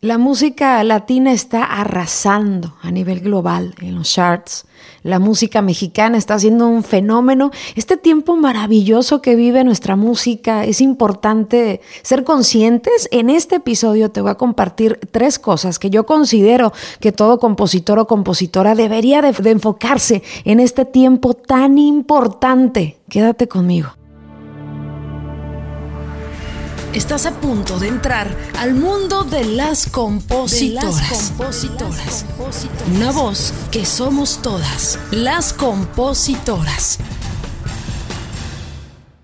La música latina está arrasando a nivel global en los charts. La música mexicana está siendo un fenómeno. Este tiempo maravilloso que vive nuestra música es importante ser conscientes. En este episodio te voy a compartir tres cosas que yo considero que todo compositor o compositora debería de, enfocarse en este tiempo tan importante. Quédate conmigo. Estás a punto de entrar al mundo de las compositoras. Una voz que somos todas, las compositoras.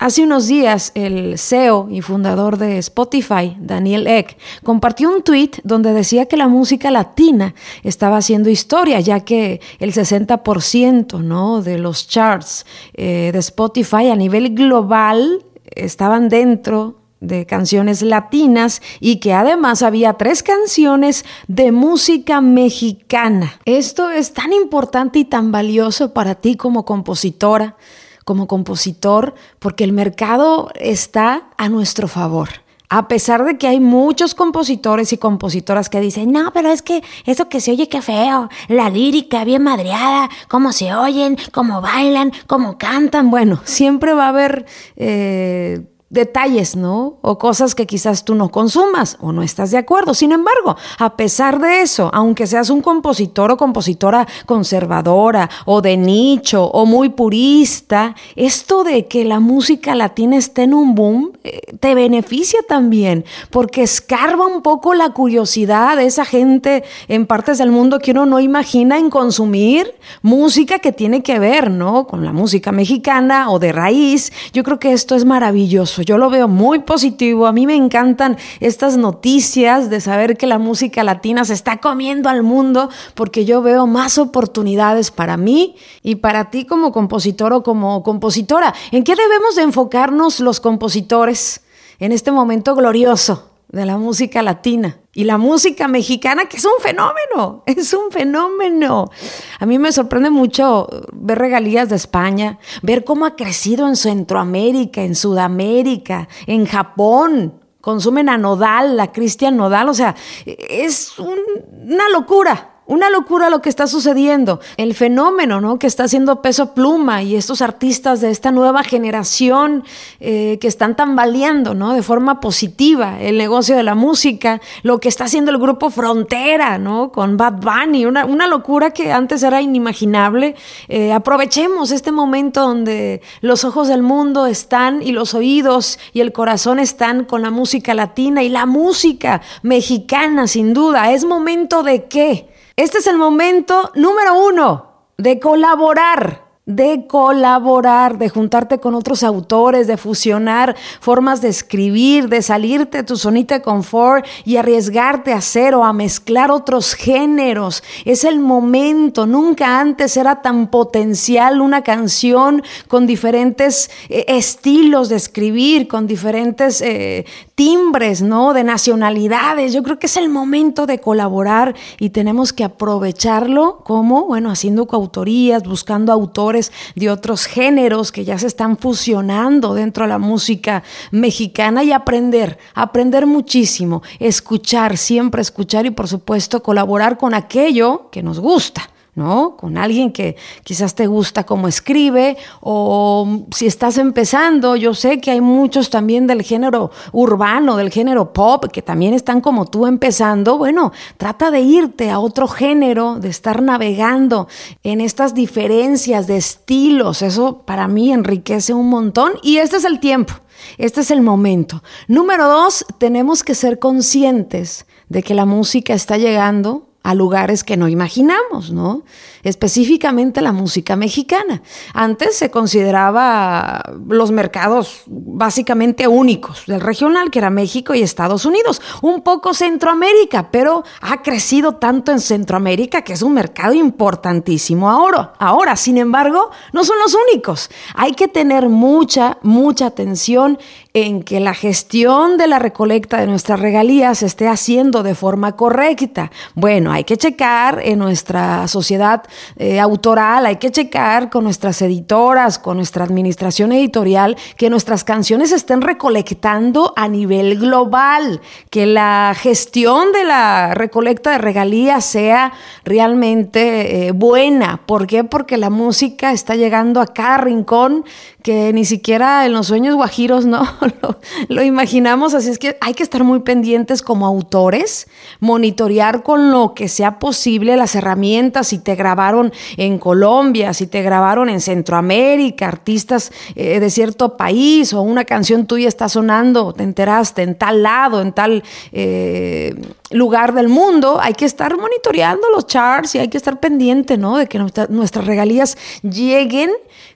Hace unos días, el CEO y fundador de Spotify, Daniel Eck, compartió un tweet donde decía que la música latina estaba haciendo historia, ya que el 60% ¿no? de los charts eh, de Spotify a nivel global estaban dentro de canciones latinas y que además había tres canciones de música mexicana. Esto es tan importante y tan valioso para ti como compositora, como compositor, porque el mercado está a nuestro favor. A pesar de que hay muchos compositores y compositoras que dicen, no, pero es que eso que se oye qué feo, la lírica bien madreada, cómo se oyen, cómo bailan, cómo cantan. Bueno, siempre va a haber eh, detalles, ¿no? O cosas que quizás tú no consumas o no estás de acuerdo. Sin embargo, a pesar de eso, aunque seas un compositor o compositora conservadora o de nicho o muy purista, esto de que la música latina esté en un boom eh, te beneficia también, porque escarba un poco la curiosidad de esa gente en partes del mundo que uno no imagina en consumir música que tiene que ver, ¿no? Con la música mexicana o de raíz. Yo creo que esto es maravilloso. Yo lo veo muy positivo. A mí me encantan estas noticias de saber que la música latina se está comiendo al mundo porque yo veo más oportunidades para mí y para ti como compositor o como compositora. ¿En qué debemos de enfocarnos los compositores en este momento glorioso de la música latina? Y la música mexicana, que es un fenómeno, es un fenómeno. A mí me sorprende mucho ver regalías de España, ver cómo ha crecido en Centroamérica, en Sudamérica, en Japón. Consumen a Nodal, a Cristian Nodal, o sea, es una locura. Una locura lo que está sucediendo. El fenómeno ¿no? que está haciendo peso pluma y estos artistas de esta nueva generación eh, que están tambaleando ¿no? de forma positiva el negocio de la música, lo que está haciendo el grupo Frontera ¿no? con Bad Bunny, una, una locura que antes era inimaginable. Eh, aprovechemos este momento donde los ojos del mundo están y los oídos y el corazón están con la música latina y la música mexicana, sin duda. Es momento de qué? Este es el momento número uno de colaborar de colaborar, de juntarte con otros autores, de fusionar formas de escribir, de salirte de tu zonita de confort y arriesgarte a hacer o a mezclar otros géneros. Es el momento, nunca antes era tan potencial una canción con diferentes eh, estilos de escribir, con diferentes eh, timbres, ¿no? De nacionalidades. Yo creo que es el momento de colaborar y tenemos que aprovecharlo como, bueno, haciendo coautorías, buscando autores de otros géneros que ya se están fusionando dentro de la música mexicana y aprender, aprender muchísimo, escuchar, siempre escuchar y por supuesto colaborar con aquello que nos gusta. ¿No? Con alguien que quizás te gusta cómo escribe o si estás empezando, yo sé que hay muchos también del género urbano, del género pop, que también están como tú empezando, bueno, trata de irte a otro género, de estar navegando en estas diferencias de estilos, eso para mí enriquece un montón y este es el tiempo. Este es el momento. Número dos, tenemos que ser conscientes de que la música está llegando a lugares que no imaginamos, ¿no? Específicamente la música mexicana. Antes se consideraba los mercados básicamente únicos del regional, que era México y Estados Unidos, un poco Centroamérica, pero ha crecido tanto en Centroamérica que es un mercado importantísimo ahora. Ahora, sin embargo, no son los únicos. Hay que tener mucha, mucha atención en que la gestión de la recolecta de nuestras regalías se esté haciendo de forma correcta. Bueno, hay que checar en nuestra sociedad eh, autoral, hay que checar con nuestras editoras, con nuestra administración editorial, que nuestras canciones estén recolectando a nivel global, que la gestión de la recolecta de regalías sea realmente eh, buena. ¿Por qué? Porque la música está llegando a cada rincón que ni siquiera en los sueños guajiros no lo, imaginamos. Así es que hay que estar muy pendientes como autores, monitorear con lo que sea posible las herramientas, si te grabaron en Colombia, si te grabaron en Centroamérica, artistas eh, de cierto país o una canción tuya está sonando, te enteraste en tal lado, en tal eh, lugar del mundo, hay que estar monitoreando los charts y hay que estar pendiente, ¿no? De que nuestras regalías lleguen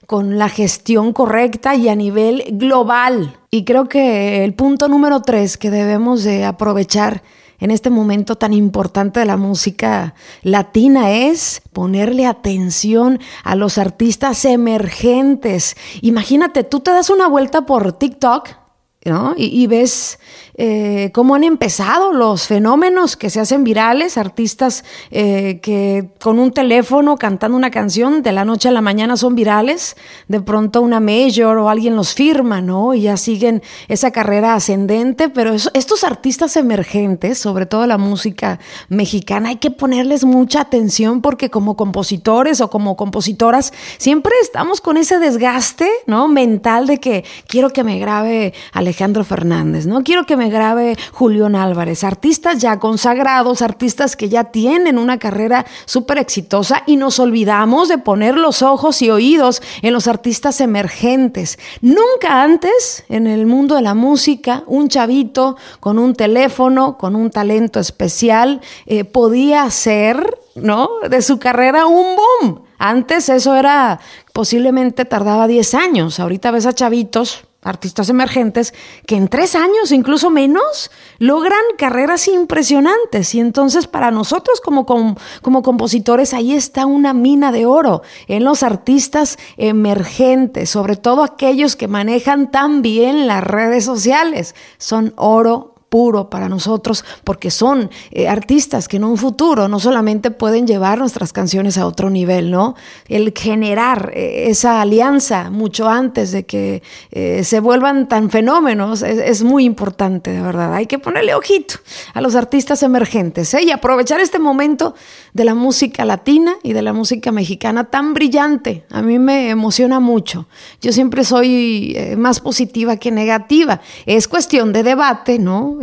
con la gestión correcta y a nivel global. Y creo que el punto número tres que debemos de aprovechar en este momento tan importante de la música latina es ponerle atención a los artistas emergentes. Imagínate, tú te das una vuelta por TikTok ¿no? y, ves eh, cómo han empezado los fenómenos que se hacen virales, artistas eh, que con un teléfono cantando una canción de la noche a la mañana son virales, de pronto una major o alguien los firma, ¿no? Y ya siguen esa carrera ascendente, pero estos artistas emergentes, sobre todo la música mexicana, hay que ponerles mucha atención porque como compositores o como compositoras siempre estamos con ese desgaste, ¿no? Mental de que quiero que me grabe Alejandro Fernández, ¿no? Quiero que me grave Julián Álvarez, artistas ya consagrados, artistas que ya tienen una carrera súper exitosa y nos olvidamos de poner los ojos y oídos en los artistas emergentes. Nunca antes en el mundo de la música un chavito con un teléfono, con un talento especial, eh, podía hacer, ¿no? De su carrera un boom. Antes eso era, posiblemente tardaba 10 años. Ahorita ves a chavitos artistas emergentes que en tres años, incluso menos, logran carreras impresionantes. Y entonces para nosotros como, como, compositores ahí está una mina de oro en los artistas emergentes, sobre todo aquellos que manejan tan bien las redes sociales. Son oro puro para nosotros porque son eh, artistas que en un futuro no solamente pueden llevar nuestras canciones a otro nivel, ¿no? El generar eh, esa alianza mucho antes de que eh, se vuelvan tan fenómenos es, muy importante, de verdad. Hay que ponerle ojito a los artistas emergentes y aprovechar este momento de la música latina y de la música mexicana tan brillante. A mí me emociona mucho. Yo siempre soy más positiva que negativa. Es cuestión de debate, ¿no?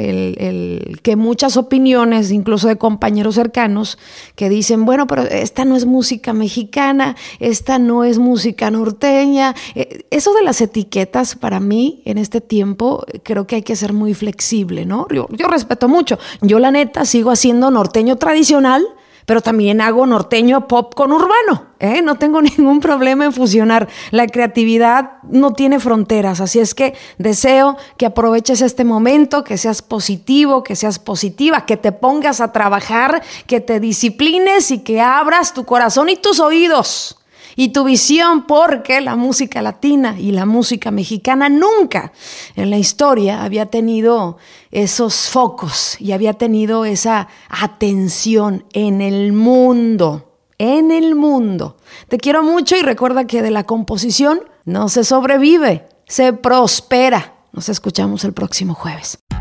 Que muchas opiniones, incluso de compañeros cercanos, que dicen, bueno, pero esta no es música mexicana, esta no es música norteña. Eh, eso de las etiquetas, para mí, en este tiempo, creo que hay que ser muy flexible, ¿no? Yo, yo respeto mucho. Yo, la neta, sigo haciendo norteño tradicional pero también hago norteño pop con urbano. ¿eh? No tengo ningún problema en fusionar. La creatividad no tiene fronteras, así es que deseo que aproveches este momento, que seas positivo, que seas positiva, que te pongas a trabajar, que te disciplines y que abras tu corazón y tus oídos y tu visión, porque la música latina y la música mexicana nunca en la historia había tenido esos focos y había tenido esa atención en el mundo, en el mundo. Te quiero mucho y recuerda que de la composición no se sobrevive, se prospera. Nos escuchamos el próximo jueves.